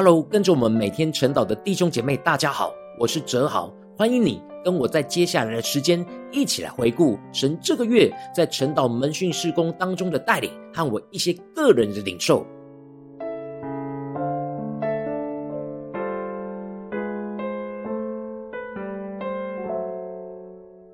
Hello，跟着我们每天晨祷的弟兄姐妹，大家好，我是哲豪，欢迎你跟我在接下来的时间一起来回顾神这个月在晨祷门训事工当中的带领和我一些个人的领受。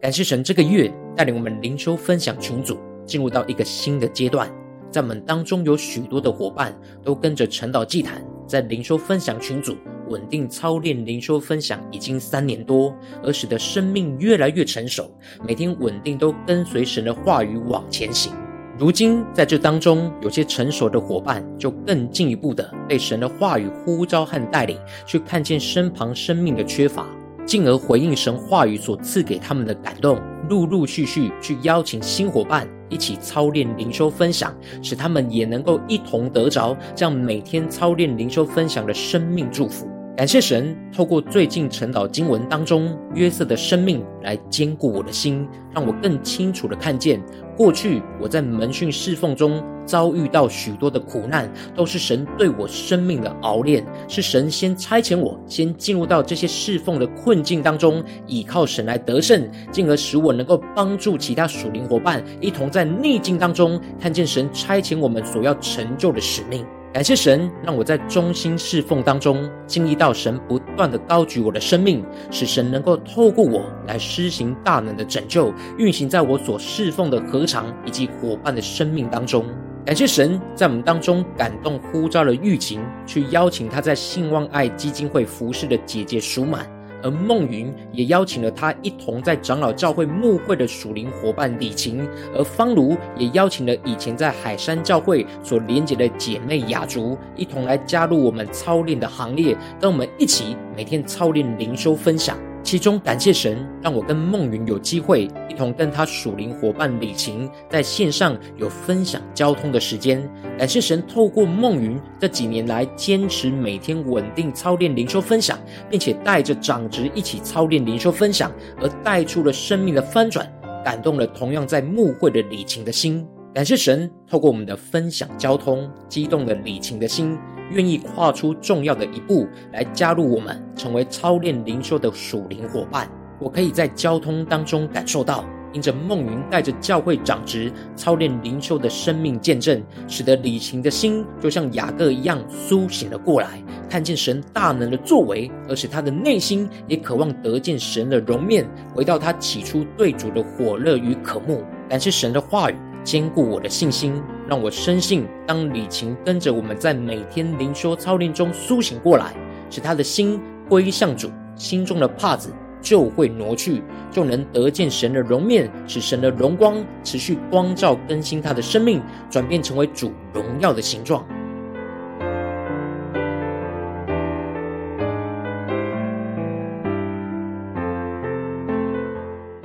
感谢神这个月带领我们灵修分享群组进入到一个新的阶段，在我们当中有许多的伙伴都跟着晨祷祭坛。在灵修分享群组稳定操练灵修分享已经三年多，而使得生命越来越成熟，每天稳定都跟随神的话语往前行。如今在这当中，有些成熟的伙伴就更进一步的被神的话语呼召和带领，去看见身旁生命的缺乏，进而回应神话语所赐给他们的感动，陆陆续续去邀请新伙伴。一起操练灵修分享，使他们也能够一同得着这样每天操练灵修分享的生命祝福。感谢神，透过最近晨祷经文当中约瑟的生命来坚固我的心，让我更清楚地看见，过去我在门训侍奉中遭遇到许多的苦难，都是神对我生命的熬炼，是神先差遣我先进入到这些侍奉的困境当中，倚靠神来得胜，进而使我能够帮助其他属灵伙伴一同在逆境当中看见神差遣我们所要成就的使命。感谢神，让我在忠心侍奉当中经历到神不断的高举我的生命，使神能够透过我来施行大能的拯救，运行在我所侍奉的禾场以及伙伴的生命当中。感谢神在我们当中感动呼召了玉琴，去邀请他在信望爱基金会服侍的姐姐舒满。而梦云也邀请了他一同在长老教会牧会的属灵伙伴李晴，而方如也邀请了以前在海山教会所连结的姐妹雅竹，一同来加入我们操练的行列，让我们一起每天操练灵修分享。其中感谢神，让我跟孟云有机会一同跟他属灵伙伴李晴在线上有分享交通的时间。感谢神，透过孟云这几年来坚持每天稳定操练灵修分享，并且带着长职一起操练灵修分享，而带出了生命的翻转，感动了同样在牧会的李晴的心。感谢神，透过我们的分享交通，激动了李晴的心。愿意跨出重要的一步来加入我们，成为操练灵修的属灵伙伴。我可以在交通当中感受到，因着梦云带着教会长职操练灵修的生命见证，使得李晴的心就像雅各一样苏醒了过来，看见神大能的作为，而使他的内心也渴望得见神的容面，回到他起初对主的火热与渴慕。感谢神的话语。坚固我的信心，让我深信，当李晴跟着我们在每天灵修操练中苏醒过来，使他的心归向主，心中的帕子就会挪去，就能得见神的容面，使神的荣光持续光照更新他的生命，转变成为主荣耀的形状。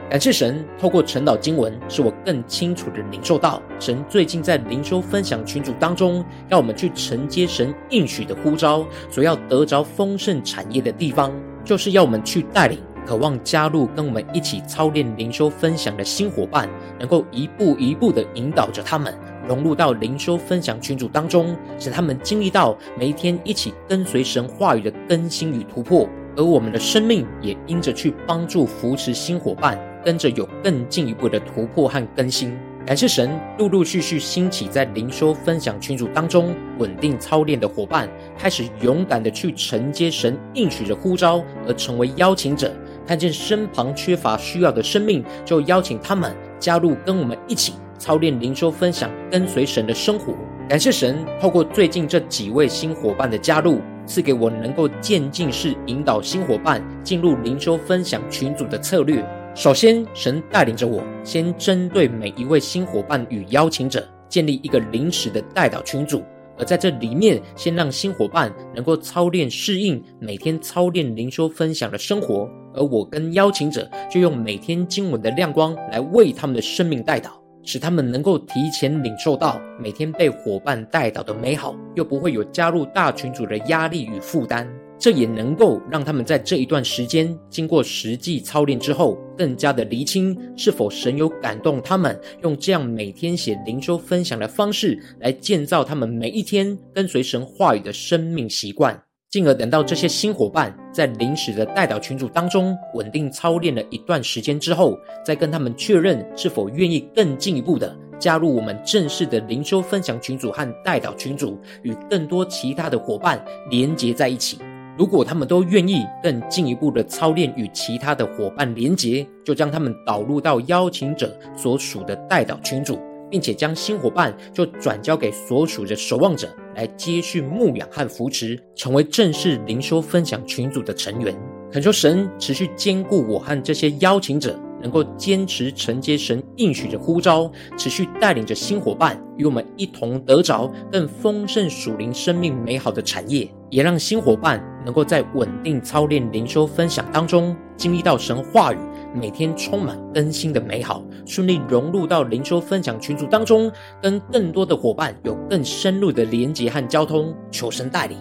感谢神，透过晨祷经文，使我更清楚的领受到，神最近在灵修分享群组当中，要我们去承接神应许的呼召，所要得着丰盛产业的地方，就是要我们去带领渴望加入跟我们一起操练灵修分享的新伙伴，能够一步一步的引导着他们融入到灵修分享群组当中，使他们经历到每一天一起跟随神话语的更新与突破，而我们的生命也因着去帮助扶持新伙伴。跟着有更进一步的突破和更新，感谢神陆陆续续兴起在灵修分享群组当中稳定操练的伙伴，开始勇敢的去承接神应许的呼召，而成为邀请者。看见身旁缺乏需要的生命，就邀请他们加入，跟我们一起操练灵修分享，跟随神的生活。感谢神透过最近这几位新伙伴的加入，赐给我能够渐进式引导新伙伴进入灵修分享群组的策略。首先，神带领着我，先针对每一位新伙伴与邀请者，建立一个临时的代导群组，而在这里面，先让新伙伴能够操练适应每天操练灵修分享的生活，而我跟邀请者就用每天经文的亮光来为他们的生命代祷，使他们能够提前领受到每天被伙伴代祷的美好，又不会有加入大群组的压力与负担。这也能够让他们在这一段时间经过实际操练之后，更加的厘清是否神有感动他们，用这样每天写灵修分享的方式来建造他们每一天跟随神话语的生命习惯。进而等到这些新伙伴在临时的代祷群组当中稳定操练了一段时间之后，再跟他们确认是否愿意更进一步的加入我们正式的灵修分享群组和代祷群组，与更多其他的伙伴连结在一起。如果他们都愿意更进一步的操练与其他的伙伴连结，就将他们导入到邀请者所属的代祷群组。并且将新伙伴就转交给所属的守望者来接续牧养和扶持，成为正式灵修分享群组的成员。恳求神持续兼顾我和这些邀请者，能够坚持承接神应许的呼召，持续带领着新伙伴与我们一同得着更丰盛属灵生命美好的产业，也让新伙伴能够在稳定操练灵修分享当中，经历到神话语。每天充满更新的美好，顺利融入到灵修分享群组当中，跟更多的伙伴有更深入的连结和交通。求神带领，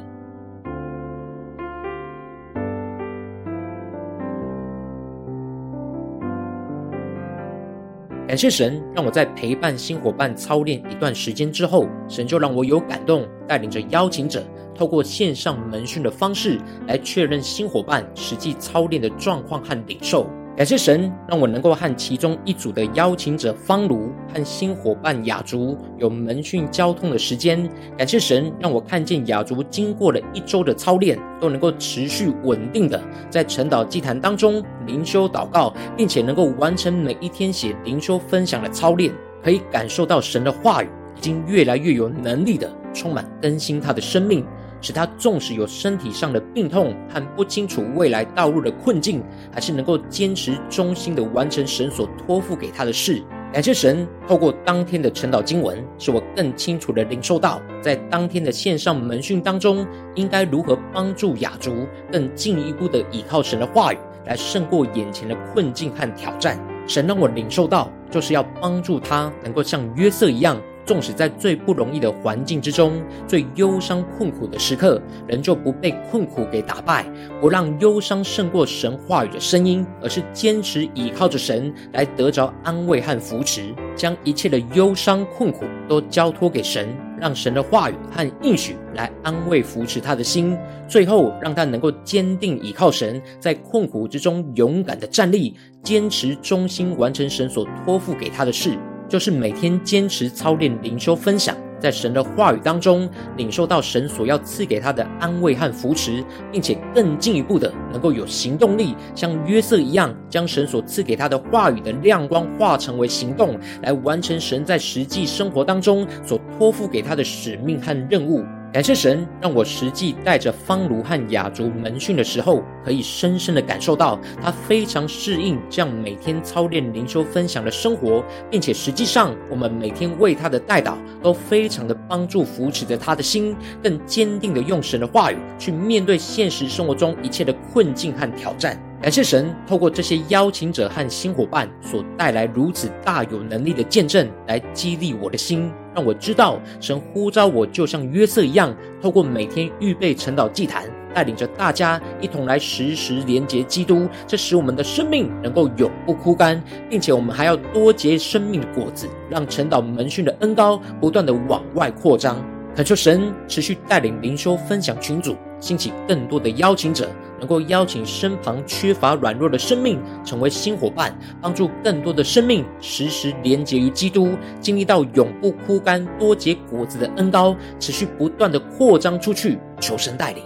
感谢神，让我在陪伴新伙伴操练一段时间之后，神就让我有感动，带领着邀请者，透过线上门训的方式来确认新伙伴实际操练的状况和领受。感谢神，让我能够和其中一组的邀请者方卢和新伙伴雅竹有门训交通的时间。感谢神，让我看见雅竹经过了一周的操练，都能够持续稳定的在晨祷祭坛当中灵修祷告，并且能够完成每一天写灵修分享的操练，可以感受到神的话语已经越来越有能力的充满更新他的生命。使他纵使有身体上的病痛和不清楚未来道路的困境，还是能够坚持忠心的完成神所托付给他的事。感谢神，透过当天的晨祷经文，使我更清楚的领受到，在当天的线上门训当中，应该如何帮助雅竹更进一步的倚靠神的话语，来胜过眼前的困境和挑战。神让我领受到，就是要帮助他能够像约瑟一样。纵使在最不容易的环境之中，最忧伤困苦的时刻，仍旧不被困苦给打败，不让忧伤胜过神话语的声音，而是坚持倚靠着神来得着安慰和扶持，将一切的忧伤困苦都交托给神，让神的话语和应许来安慰扶持他的心，最后让他能够坚定倚靠神，在困苦之中勇敢的站立，坚持忠心完成神所托付给他的事。就是每天坚持操练灵修分享，在神的话语当中领受到神所要赐给他的安慰和扶持，并且更进一步的能够有行动力，像约瑟一样，将神所赐给他的话语的亮光化成为行动，来完成神在实际生活当中所托付给他的使命和任务。感谢神，让我实际带着方卢和雅竹门训的时候，可以深深的感受到他非常适应这样每天操练灵修分享的生活，并且实际上我们每天为他的带导都非常的帮助扶持着他的心，更坚定的用神的话语去面对现实生活中一切的困境和挑战。感谢神，透过这些邀请者和新伙伴所带来如此大有能力的见证，来激励我的心，让我知道神呼召我，就像约瑟一样，透过每天预备晨祷祭坛，带领着大家一同来时时连结基督，这使我们的生命能够永不枯干，并且我们还要多结生命的果子，让晨祷门训的恩膏不断的往外扩张。恳求神持续带领灵修分享群组，兴起更多的邀请者。能够邀请身旁缺乏软弱的生命成为新伙伴，帮助更多的生命时时连结于基督，经历到永不枯干、多结果子的恩膏，持续不断的扩张出去。求神带领。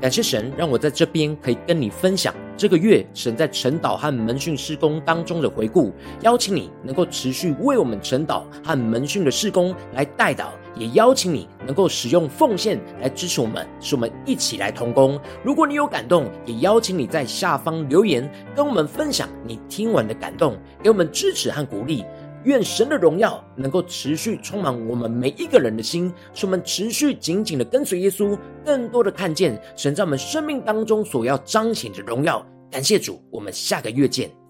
感谢神，让我在这边可以跟你分享这个月神在晨祷和门训事工当中的回顾，邀请你能够持续为我们晨祷和门训的事工来代祷。也邀请你能够使用奉献来支持我们，使我们一起来同工。如果你有感动，也邀请你在下方留言，跟我们分享你听完的感动，给我们支持和鼓励。愿神的荣耀能够持续充满我们每一个人的心，使我们持续紧紧的跟随耶稣，更多的看见神在我们生命当中所要彰显的荣耀。感谢主，我们下个月见。